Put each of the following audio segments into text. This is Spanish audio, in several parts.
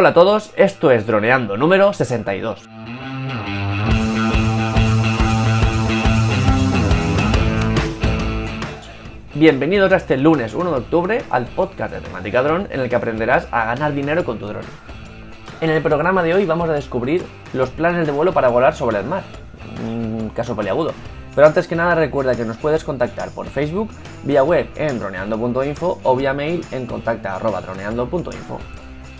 Hola a todos, esto es Droneando número 62. Bienvenidos a este lunes 1 de octubre al podcast de temática dron en el que aprenderás a ganar dinero con tu dron. En el programa de hoy vamos a descubrir los planes de vuelo para volar sobre el mar, un caso peliagudo. Pero antes que nada recuerda que nos puedes contactar por Facebook, vía web en droneando.info o vía mail en contacta.droneando.info.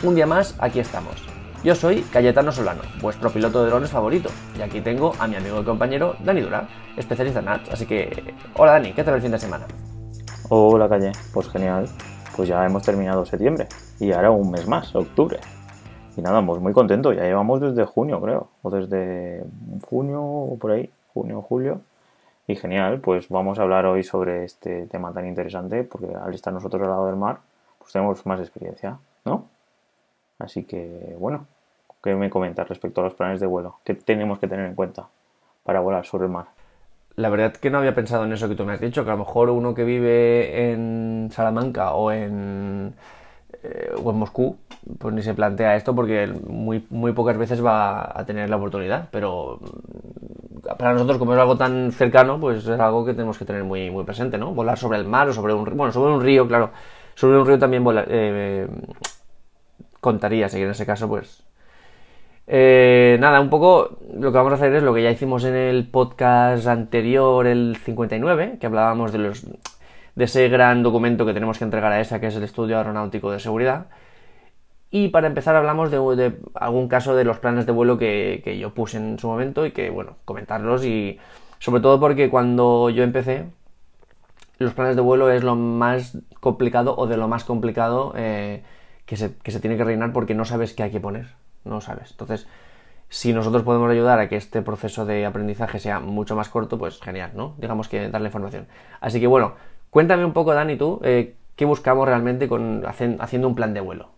Un día más, aquí estamos. Yo soy Cayetano Solano, vuestro piloto de drones favorito, y aquí tengo a mi amigo y compañero Dani Dura, especialista en ads. Así que, hola Dani, ¿qué tal el fin de semana? Hola Calle, pues genial, pues ya hemos terminado septiembre y ahora un mes más, octubre. Y nada, pues muy contento, ya llevamos desde junio creo, o desde junio o por ahí, junio, julio. Y genial, pues vamos a hablar hoy sobre este tema tan interesante, porque al estar nosotros al lado del mar, pues tenemos más experiencia, ¿no? Así que, bueno, ¿qué me comentas respecto a los planes de vuelo? ¿Qué tenemos que tener en cuenta para volar sobre el mar? La verdad que no había pensado en eso que tú me has dicho, que a lo mejor uno que vive en Salamanca o en, eh, o en Moscú, pues ni se plantea esto porque muy, muy pocas veces va a tener la oportunidad. Pero mm, para nosotros, como es algo tan cercano, pues es algo que tenemos que tener muy, muy presente, ¿no? Volar sobre el mar o sobre un, bueno, sobre un río, claro. Sobre un río también volar, eh, contaría, así en ese caso, pues eh, nada, un poco lo que vamos a hacer es lo que ya hicimos en el podcast anterior, el 59, que hablábamos de, los, de ese gran documento que tenemos que entregar a ESA, que es el Estudio Aeronáutico de Seguridad. Y para empezar hablamos de, algún caso de los planes de vuelo que, que, yo puse en su momento y que, bueno, comentarlos y sobre todo porque cuando yo empecé, los planes de vuelo es lo más complicado o de lo más complicado eh, que, se, que se tiene que reinar porque no sabes qué hay que poner no sabes. Entonces, si nosotros podemos ayudar a que este proceso de aprendizaje sea mucho más corto, pues genial, ¿no? Digamos que darle información. Así que bueno, cuéntame un poco, Dani, tú, eh, ¿qué buscamos realmente con haciendo un plan de vuelo?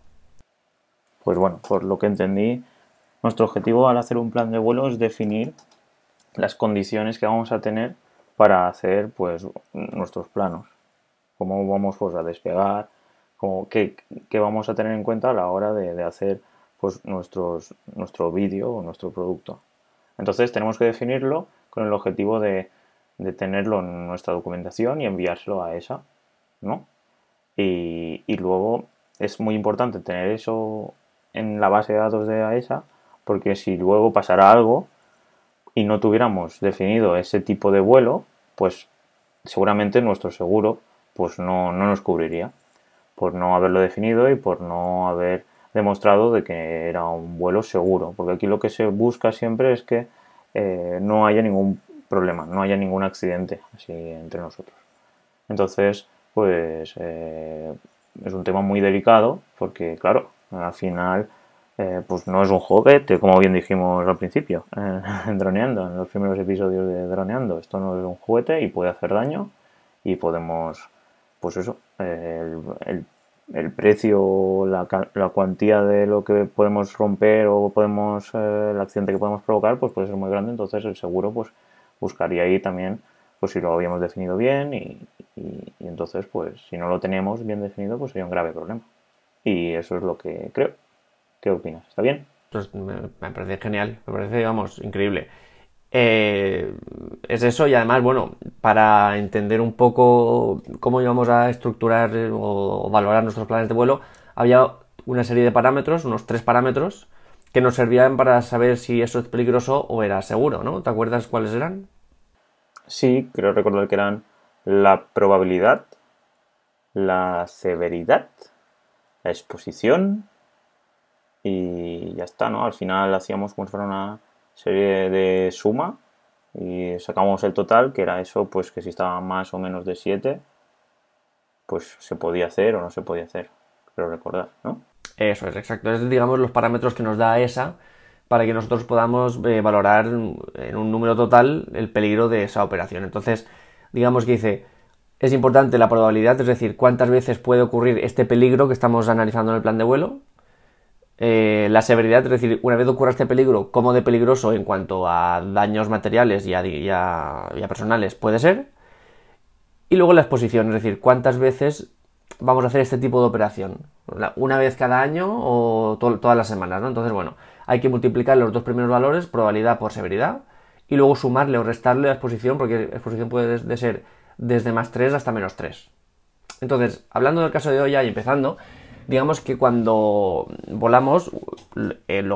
Pues bueno, por lo que entendí, nuestro objetivo al hacer un plan de vuelo es definir las condiciones que vamos a tener para hacer pues nuestros planos. Cómo vamos pues, a despegar, qué, vamos a tener en cuenta a la hora de hacer pues nuestros, nuestro vídeo o nuestro producto. Entonces tenemos que definirlo con el objetivo de, tenerlo en nuestra documentación y enviárselo a esa, ¿no? Y, luego es muy importante tener eso en la base de datos de AESA porque si luego pasara algo y no tuviéramos definido ese tipo de vuelo, pues seguramente nuestro seguro pues no, no nos cubriría por no haberlo definido y por no haber demostrado de que era un vuelo seguro, porque aquí lo que se busca siempre es que eh, no haya ningún problema, no haya ningún accidente así entre nosotros. Entonces, pues eh, es un tema muy delicado, porque claro, al final eh, pues no es un juguete, como bien dijimos al principio, en Droneando, en los primeros episodios de Droneando. Esto no es un juguete y puede hacer daño y podemos, pues eso, el precio, la, la, cuantía de lo que podemos romper o podemos, eh, accidente que podemos provocar, pues puede ser muy grande, entonces el seguro pues buscaría ahí también, pues si lo habíamos definido bien y, y, entonces pues si no lo tenemos bien definido, pues sería un grave problema. Y eso es lo que creo. ¿Qué opinas? ¿Está bien? Pues me, me parece genial, me parece, vamos, increíble. Eh, es eso y además, bueno, para entender un poco cómo íbamos a estructurar o valorar nuestros planes de vuelo, había una serie de parámetros, unos tres parámetros, que nos servían para saber si eso es peligroso o era seguro, ¿no? ¿Te acuerdas cuáles eran? Sí, creo recordar que eran la probabilidad, la severidad, la exposición y ya está, ¿no? Al final hacíamos como si fuera una serie de suma y sacamos el total, que era eso, pues que si estaba más o menos de 7, pues se podía hacer o no se podía hacer. Pero recordar, ¿no? Eso es, exacto. Es, digamos, los parámetros que nos da esa para que nosotros podamos eh, valorar en un número total el peligro de esa operación. Entonces, digamos que dice, es importante la probabilidad, es decir, cuántas veces puede ocurrir este peligro que estamos analizando en el plan de vuelo, eh, la severidad, es decir, una vez ocurra este peligro, cómo de peligroso en cuanto a daños materiales y a, personales puede ser. Y luego la exposición, es decir, cuántas veces vamos a hacer este tipo de operación. una vez cada año o todas las semanas, ¿no? Entonces, bueno, hay que multiplicar los dos primeros valores, probabilidad por severidad, y luego sumarle o restarle la exposición, porque exposición puede ser desde más 3 hasta menos 3. Entonces, hablando del caso de hoy y empezando, digamos que cuando volamos eh,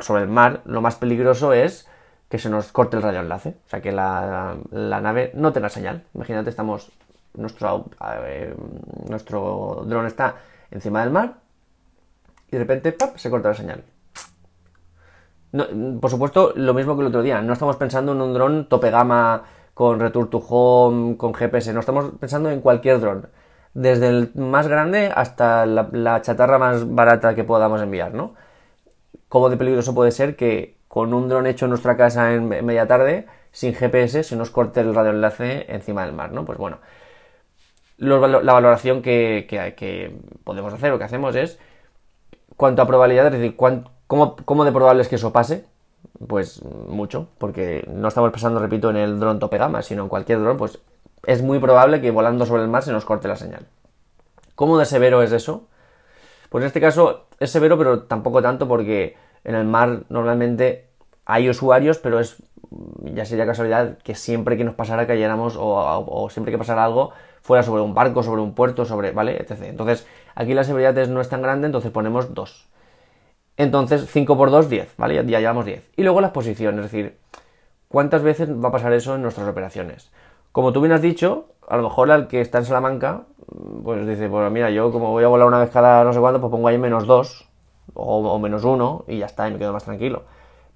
sobre el mar, lo más peligroso es que se nos corte el radio enlace, o sea que la, nave no tenga señal. Imagínate, estamos, nuestro, nuestro dron está encima del mar y de repente ¡pap! se corta la señal. por supuesto, lo mismo que el otro día, no estamos pensando en un dron tope gama con Return to Home, con GPS, no estamos pensando en cualquier dron desde el más grande hasta la, chatarra más barata que podamos enviar, ¿no? ¿Cómo de peligroso puede ser que con un dron hecho en nuestra casa en media tarde, sin GPS, se nos corte el radioenlace encima del mar, ¿no? Pues bueno, la valoración que, podemos hacer o que hacemos es cuánto a probabilidad, es decir, cómo, cómo de probable es que eso pase, pues mucho, porque no estamos pensando, repito, en el dron tope gama, sino en cualquier dron, pues es muy probable que volando sobre el mar se nos corte la señal. ¿Cómo de severo es eso? Pues en este caso es severo, pero tampoco tanto porque en el mar normalmente hay usuarios, pero es ya sería casualidad que siempre que nos pasara cayéramos o, siempre que pasara algo fuera sobre un barco, sobre un puerto, sobre, ¿vale? etc. Entonces, aquí la severidad no es tan grande, entonces ponemos 2. Entonces, 5 por 2, 10, ¿vale? Ya, ya llevamos 10. Y luego las posiciones, es decir, ¿cuántas veces va a pasar eso en nuestras operaciones? Como tú bien has dicho, a lo mejor al que está en Salamanca, pues dice, pues mira, yo como voy a volar una vez cada no sé cuánto, pues pongo ahí menos dos o, menos uno y ya está, y me quedo más tranquilo.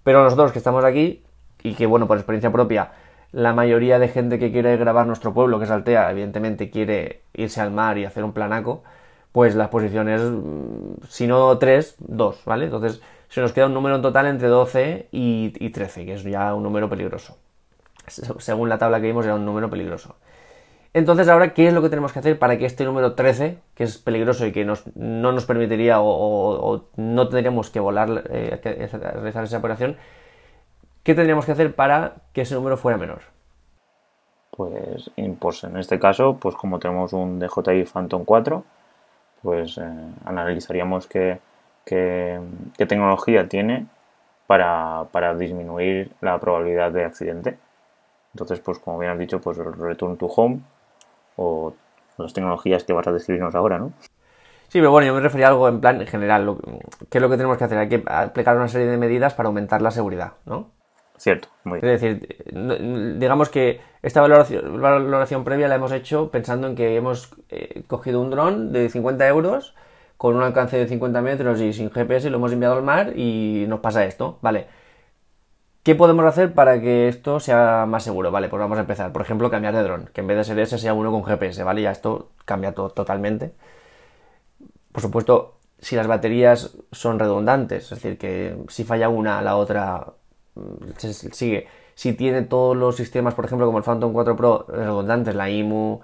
Pero nosotros que estamos aquí, y que bueno, por experiencia propia, la mayoría de gente que quiere grabar nuestro pueblo, que es Altea, evidentemente quiere irse al mar y hacer un planaco, pues las posiciones, mm, si no tres, dos, ¿vale? Entonces se nos queda un número en total entre 12 y, y 13, que es ya un número peligroso según la tabla que vimos, era un número peligroso. Entonces, ahora, ¿qué es lo que tenemos que hacer para que este número 13, que es peligroso y que no nos permitiría o, no tendríamos que volar, eh, realizar esa operación, ¿qué tendríamos que hacer para que ese número fuera menor? Pues, pues en este caso, pues como tenemos un DJI Phantom 4, pues eh, analizaríamos qué, qué, tecnología tiene para, para disminuir la probabilidad de accidente entonces, pues como bien has dicho, pues Return to Home o las tecnologías que vas a describirnos ahora, ¿no? Sí, pero bueno, yo me refería a algo en plan general. ¿Qué es lo que tenemos que hacer? Hay que aplicar una serie de medidas para aumentar la seguridad, ¿no? Cierto, muy bien. Es decir, digamos que esta valoración, valoración previa la hemos hecho pensando en que hemos eh, cogido un dron de 50 euros con un alcance de 50 metros y sin GPS y lo hemos enviado al mar y nos pasa esto. Vale, ¿Qué podemos hacer para que esto sea más seguro? Vale, pues vamos a empezar. Por ejemplo, cambiar de dron, que en vez de ser ese sea uno con GPS, ¿vale? Ya esto cambia todo totalmente. Por supuesto, si las baterías son redundantes, es decir, que si falla una, la otra mm, sigue. Si tiene todos los sistemas, por ejemplo, como el Phantom 4 Pro redundantes, la IMU,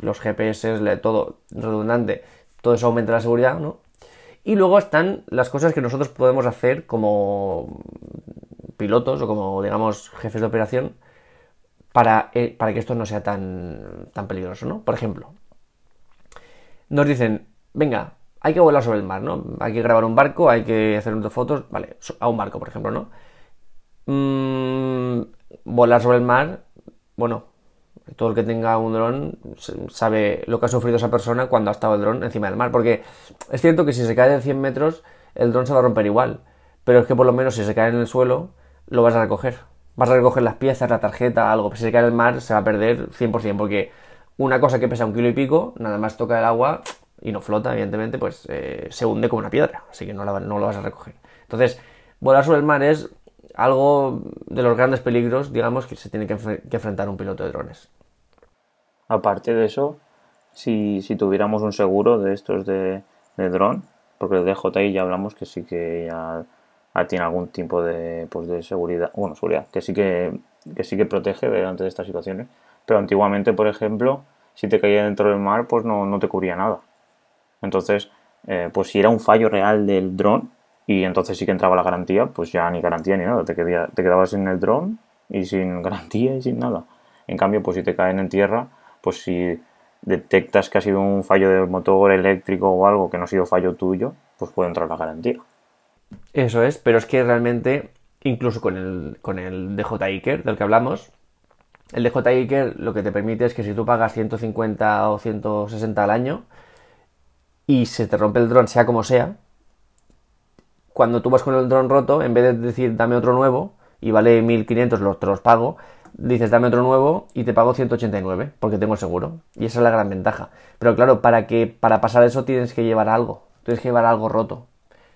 los GPS, todo redundante, todo eso aumenta la seguridad, ¿no? Y luego están las cosas que nosotros podemos hacer como pilotos o como, digamos, jefes de operación para, eh, para que esto no sea tan, tan peligroso, ¿no? Por ejemplo, nos dicen, venga, hay que volar sobre el mar, ¿no? Hay que grabar un barco, hay que hacer unas fotos, vale, a un barco, por ejemplo, ¿no? Mm, volar sobre el mar, bueno, todo el que tenga un dron sabe lo que ha sufrido esa persona cuando ha estado el dron encima del mar, porque es cierto que si se cae de 100 metros, el dron se va a romper igual, pero es que por lo menos si se cae en el suelo, lo vas a recoger. Vas a recoger las piezas, la tarjeta, algo. Si se cae en el mar, se va a perder 100%, porque una cosa que pesa un kilo y pico, nada más toca el agua y no flota, evidentemente, pues eh, se hunde como una piedra, así que no, no lo vas a recoger. Entonces, volar sobre el mar es algo de los grandes peligros, digamos, que se tiene que, enfrentar un piloto de drones. Aparte de eso, si, tuviéramos un seguro de estos de, de dron, porque de DJI ya hablamos que sí que ya tiene algún tipo de, pues de seguridad, bueno, seguridad, que sí que, que sí que protege delante de estas situaciones. Pero antiguamente, por ejemplo, si te caía dentro del mar, pues no, no te cubría nada. Entonces, eh, pues si era un fallo real del dron, y entonces sí que entraba la garantía, pues ya ni garantía ni nada, te, te quedabas sin el dron y sin garantía y sin nada. En cambio, pues si te caen en tierra, pues si detectas que ha sido un fallo del motor eléctrico o algo que no ha sido fallo tuyo, pues puede entrar la garantía. Eso es, pero es que realmente, incluso con el, con el DJ Iker del que hablamos, el DJ Iker lo que te permite es que si tú pagas 150 o 160 al año y se te rompe el dron, sea como sea, cuando tú vas con el dron roto, en vez de decir dame otro nuevo y vale 1500, los, te los pago, dices dame otro nuevo y te pago 189 porque tengo seguro. Y esa es la gran ventaja. Pero claro, para que para pasar eso tienes que llevar algo. Tienes que llevar algo roto.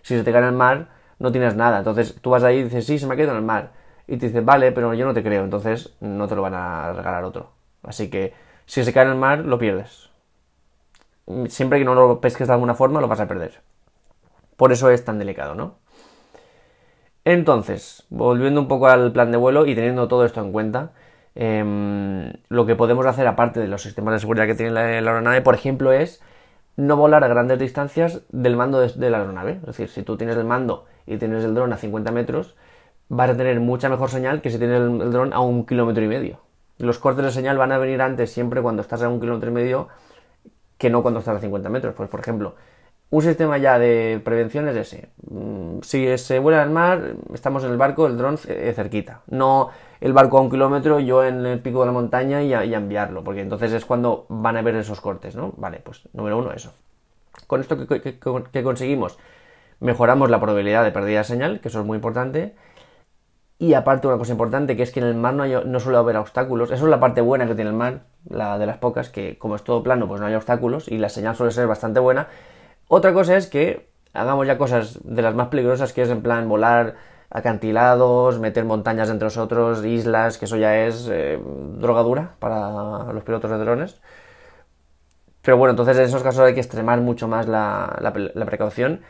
Si se te en el mar, no tienes nada. Entonces tú vas ahí y dices, sí, se me ha caído en el mar. Y te dices, vale, pero yo no te creo. Entonces no te lo van a regalar otro. Así que si se cae en el mar, lo pierdes. Siempre que no lo pesques de alguna forma, lo vas a perder. Por eso es tan delicado, ¿no? Entonces, volviendo un poco al plan de vuelo y teniendo todo esto en cuenta, em, lo que podemos hacer aparte de los sistemas de seguridad que tiene la, aeronave, por ejemplo, es no volar a grandes distancias del mando de, la aeronave. Es decir, si tú tienes el mando y tienes el dron a 50 metros, vas a tener mucha mejor señal que si tienes el, dron a un kilómetro y medio. Los cortes de señal van a venir antes siempre cuando estás a un kilómetro y medio que no cuando estás a 50 metros. Pues, por ejemplo, un sistema ya de prevención es ese. Mm, si se vuela al mar, estamos en el barco, el dron eh, cerquita. No el barco a un kilómetro, yo en el pico de la montaña y, enviarlo, porque entonces es cuando van a ver esos cortes, ¿no? Vale, pues número uno, eso. Con esto que, conseguimos, mejoramos la probabilidad de pérdida de señal, que eso es muy importante. Y aparte una cosa importante, que es que en el mar no, no suele haber obstáculos. Eso es la parte buena que tiene el mar, la de las pocas, que como es todo plano, pues no hay obstáculos y la señal suele ser bastante buena otra cosa es que hagamos ya cosas de las más peligrosas, que es en plan volar acantilados, meter montañas entre nosotros, islas, que eso ya es eh, drogadura para los pilotos de drones. Pero bueno, entonces en esos casos hay que extremar mucho más la, precaución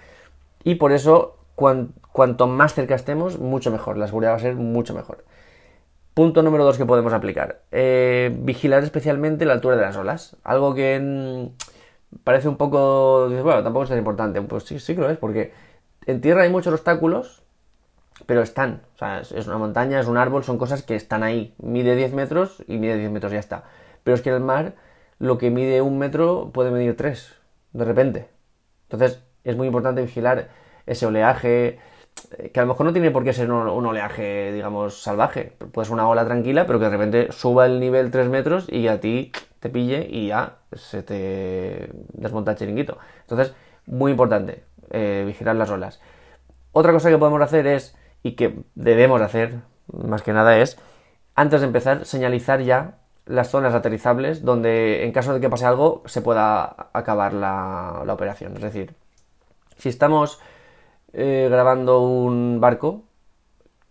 y por eso cuanto más cerca estemos, mucho mejor, la seguridad va a ser mucho mejor. Punto número dos que podemos aplicar. Eh, vigilar especialmente la altura de las olas. Algo que parece un poco. bueno, tampoco es tan importante. Pues sí, sí que lo es, porque en tierra hay muchos obstáculos, pero están. O sea, es una montaña, es un árbol, son cosas que están ahí. Mide 10 metros y mide 10 metros, ya está. Pero es que en el mar, lo que mide un metro puede medir 3, de repente. Entonces, es muy importante vigilar ese oleaje, eh, que a lo mejor no tiene por qué ser un, oleaje, digamos, salvaje. Puede ser una ola tranquila, pero que de repente suba el nivel 3 metros y a ti te pille y ya se te desmonta el chiringuito. Entonces, muy importante, eh, vigilar las olas. Otra cosa que podemos hacer es, y que debemos hacer, más que nada, es, antes de empezar, señalizar ya las zonas aterrizables donde, en caso de que pase algo, se pueda acabar la, operación. Es decir, si estamos eh, grabando un barco,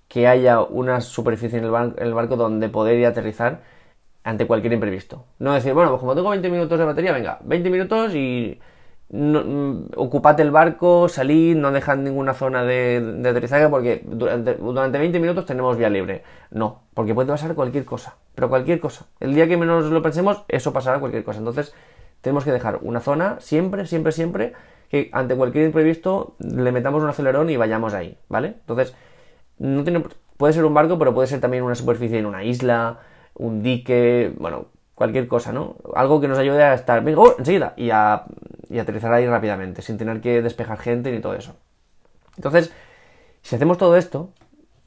que haya una superficie en el, el barco donde poder ir a aterrizar, ante cualquier imprevisto. No decir, bueno, pues como tengo 20 minutos de batería, venga, 20 minutos y no, mm, ocupate el barco, salid, no dejad ninguna zona de, aterrizaje porque durante, durante 20 minutos tenemos vía libre. No, porque puede pasar cualquier cosa, pero cualquier cosa. El día que menos lo pensemos, eso pasará cualquier cosa. Entonces, tenemos que dejar una zona siempre, siempre, siempre que ante cualquier imprevisto le metamos un acelerón y vayamos ahí, ¿vale? Entonces, no tiene, puede ser un barco, pero puede ser también una superficie en una isla, un dique, bueno, cualquier cosa, ¿no? Algo que nos ayude a estar, venga, oh, enseguida, y a, aterrizar ahí rápidamente, sin tener que despejar gente ni todo eso. Entonces, si hacemos todo esto,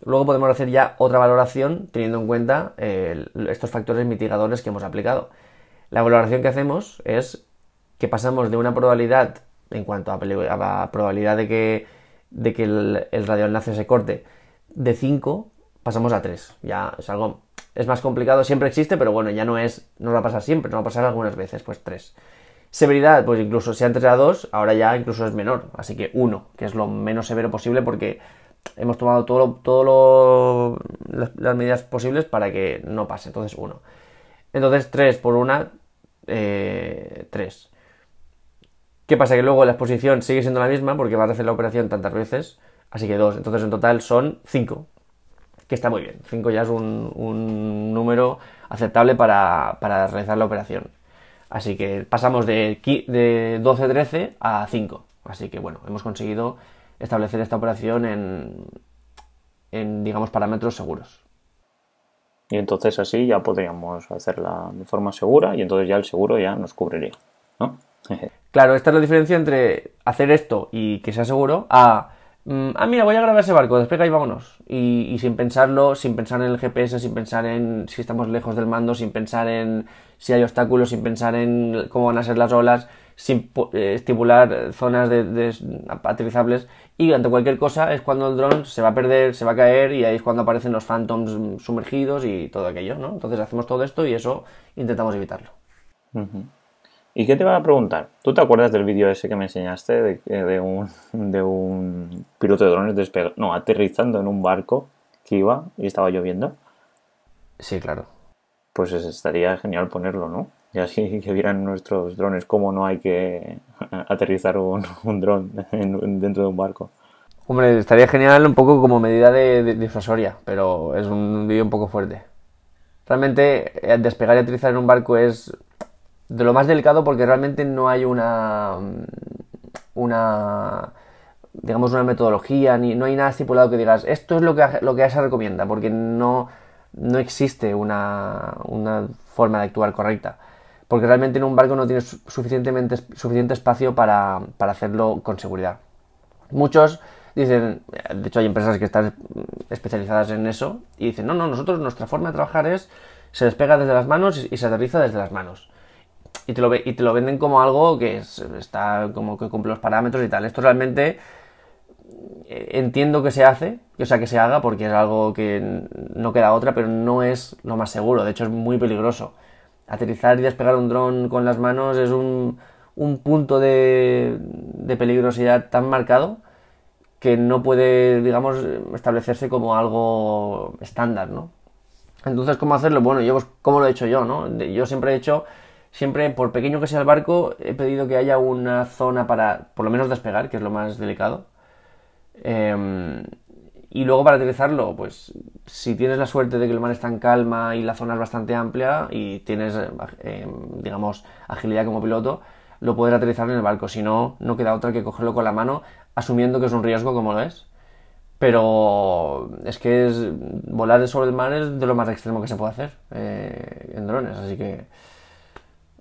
luego podemos hacer ya otra valoración teniendo en cuenta estos factores mitigadores que hemos aplicado. La valoración que hacemos es que pasamos de una probabilidad, en cuanto a, la probabilidad de que, de que el, el se corte, de 5, pasamos a 3. Ya es algo es más complicado, siempre existe, pero bueno, ya no es, no va a pasar siempre, no va a pasar algunas veces, pues 3. Severidad, pues incluso si antes era 2, ahora ya incluso es menor, así que 1, que es lo menos severo posible porque hemos tomado todo, todo las, medidas posibles para que no pase, entonces 1. Entonces 3 por 1, 3. Eh, ¿Qué pasa? Que luego la exposición sigue siendo la misma porque vas a hacer la operación tantas veces, así que 2. Entonces en total son 5 que está muy bien. 5 ya es un, número aceptable para, realizar la operación. Así que pasamos de, de 12-13 a 5. Así que bueno, hemos conseguido establecer esta operación en, en, digamos, parámetros seguros. Y entonces así ya podríamos hacerla de forma segura y entonces ya el seguro ya nos cubriría, ¿no? claro, esta es la diferencia entre hacer esto y que sea seguro a... mm, Ah, mira, voy a grabar ese barco, despega y vámonos. Y, y sin pensarlo, sin pensar en el GPS, sin pensar en si estamos lejos del mando, sin pensar en si hay obstáculos, sin pensar en cómo van a ser las olas, sin eh, estipular zonas de, de- aterrizables. Y ante cualquier cosa es cuando el dron se va a perder, se va a caer y ahí es cuando aparecen los phantoms sumergidos y todo aquello, ¿no? Entonces hacemos todo esto y eso intentamos evitarlo. ¿Y qué te iba a preguntar? ¿Tú te acuerdas del vídeo ese que me enseñaste de, de un, de un piloto de drones despega- no, aterrizando en un barco que iba y estaba lloviendo? Sí, claro. Pues es- estaría genial ponerlo, ¿no? Y así que vieran nuestros drones cómo no hay que aterrizar un, un dron en- dentro de un barco. Hombre, estaría genial un poco como medida de, de- disuasoria, pero es un vídeo un poco fuerte. Realmente, eh, despegar y aterrizar en un barco es de lo más delicado porque realmente no hay una. una. digamos, una metodología, ni no hay nada estipulado que digas, esto es lo que, lo que se recomienda, porque no, no existe una, una forma de actuar correcta. Porque realmente en un barco no tienes suficientemente, suficiente espacio para, para hacerlo con seguridad. Muchos dicen, de hecho hay empresas que están especializadas en eso, y dicen, no, no, nosotros nuestra forma de trabajar es, se despega desde las manos y se aterriza desde las manos. Y te, lo, y te lo venden como algo que es- está como que cumple los parámetros y tal. Esto realmente eh, entiendo que se hace, o sea, que se haga porque es algo que no queda otra, pero no es lo más seguro, de hecho es muy peligroso. Aterrizar y despegar un dron con las manos es un, un punto de, de peligrosidad tan marcado que no puede, digamos, establecerse como algo estándar, ¿no? Entonces, ¿cómo hacerlo? Bueno, yo, pues, ¿cómo lo he hecho yo, no? Yo siempre he hecho, siempre, por pequeño que sea el barco, he pedido que haya una zona para, por lo menos, despegar, que es lo más delicado. Em, y luego para aterrizarlo, pues si tienes la suerte de que el mar está en calma y la zona es bastante amplia y tienes, em, digamos, agilidad como piloto, lo puedes aterrizar en el barco. Si no, no queda otra que cogerlo con la mano, asumiendo que es un riesgo como lo es. Pero es que es, volar sobre el mar es de lo más extremo que se puede hacer eh, en drones, así que,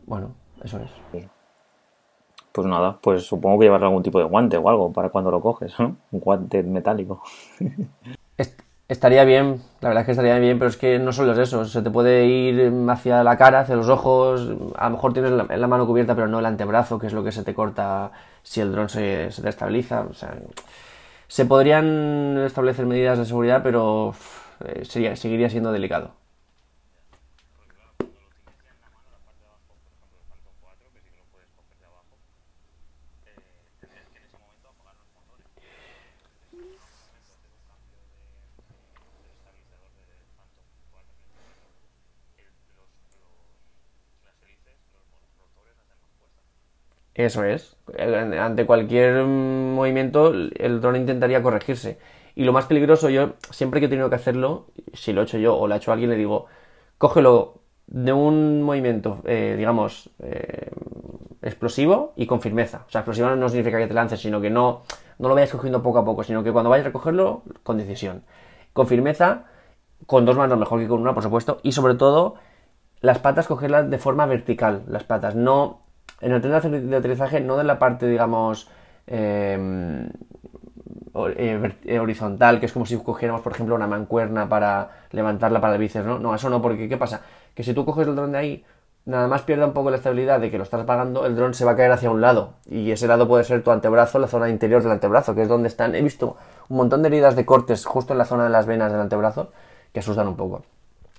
bueno, eso es. Pues nada, pues supongo que llevar algún tipo de guante o algo para cuando lo coges, ¿no? Un guante metálico. Est- Estaría bien, la verdad es que estaría bien, pero es que no solo es eso, se te puede ir hacia la cara, hacia los ojos, a lo mejor tienes la, la mano cubierta pero no el antebrazo, que es lo que se te corta si el dron se, se te estabiliza, o sea, se podrían establecer medidas de seguridad, pero eh, sería, seguiría siendo delicado. Eso es. Ante cualquier mm, movimiento, el dron intentaría corregirse. Y lo más peligroso, yo siempre que he tenido que hacerlo, si lo he hecho yo o lo ha hecho alguien, le digo, cógelo de un movimiento, eh, digamos, eh, explosivo y con firmeza. O sea, explosivo no significa que te lances, sino que no, no lo vayas cogiendo poco a poco, sino que cuando vayas a recogerlo, con decisión. Con firmeza, con dos manos mejor que con una, por supuesto, y sobre todo, las patas cogerlas de forma vertical, las patas, no en el tren de ater- de aterrizaje, no de la parte, digamos, o- eh, eh, horizontal, que es como si cogiéramos, por ejemplo, una mancuerna para levantarla para el bíceps, ¿no? No, eso no, porque ¿qué pasa? Que si tú coges el dron de ahí, nada más pierda un poco la estabilidad de que lo estás apagando, el dron se va a caer hacia un lado. Y ese lado puede ser tu antebrazo, la zona interior del antebrazo, que es donde están. He visto un montón de heridas de cortes justo en la zona de las venas del antebrazo que asustan un poco.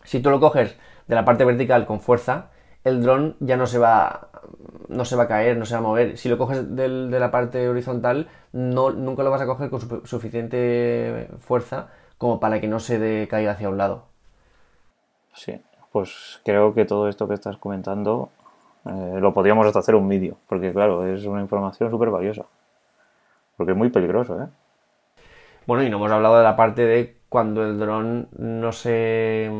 Si tú lo coges de la parte vertical con fuerza, el dron ya no se va no se va a caer, no se va a mover. Si lo coges del- de la parte horizontal, no, nunca lo vas a coger con su- suficiente fuerza como para que no se de- caiga hacia un lado. Sí, pues creo que todo esto que estás comentando eh, lo podríamos hasta hacer un vídeo, porque claro, es una información súper valiosa. Porque es muy peligroso, ¿eh? Bueno, y no hemos hablado de la parte de cuando el dron no se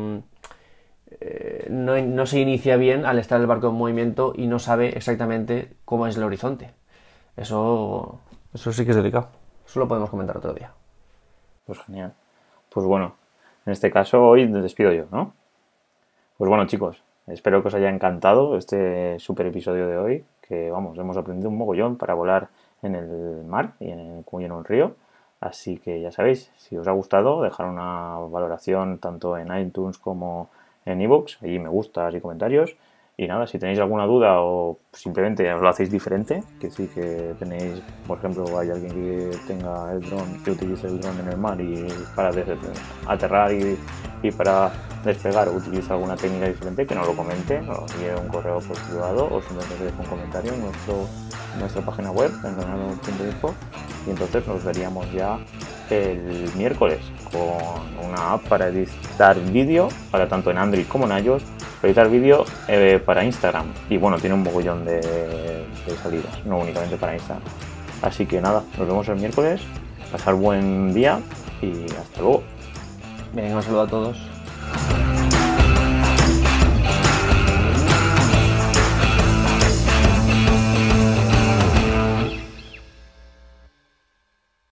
eh, no, no se inicia bien al estar el barco en movimiento y no sabe exactamente cómo es el horizonte. Eso, eso sí que es delicado. Eso lo podemos comentar otro día. Pues genial. Pues bueno, en este caso hoy despido yo, ¿no? Pues bueno, chicos, espero que os haya encantado este super episodio de hoy, que vamos, hemos aprendido un mogollón para volar en el mar y en, en un río. Así que ya sabéis, si os ha gustado, dejar una valoración tanto en iTunes como en iVoox, allí me gustas y comentarios. Y nada, si tenéis alguna duda o simplemente os lo hacéis diferente, que sí que tenéis, por ejemplo, hay alguien que tenga el dron, que utilice el dron en el mar y para aterrar y, y, para despegar utiliza alguna técnica diferente, que nos lo comente, nos envíe un correo por privado o simplemente deje un comentario en, nuestro, nuestra página web, en y entonces nos veríamos ya el miércoles con una app para editar vídeo, para tanto en Android como en iOS editar vídeo eh, para Instagram. Y bueno, tiene un mogollón de, salidas, no únicamente para Instagram. Así que nada, nos vemos el miércoles. Pasar buen día y hasta luego. Un saludo a todos.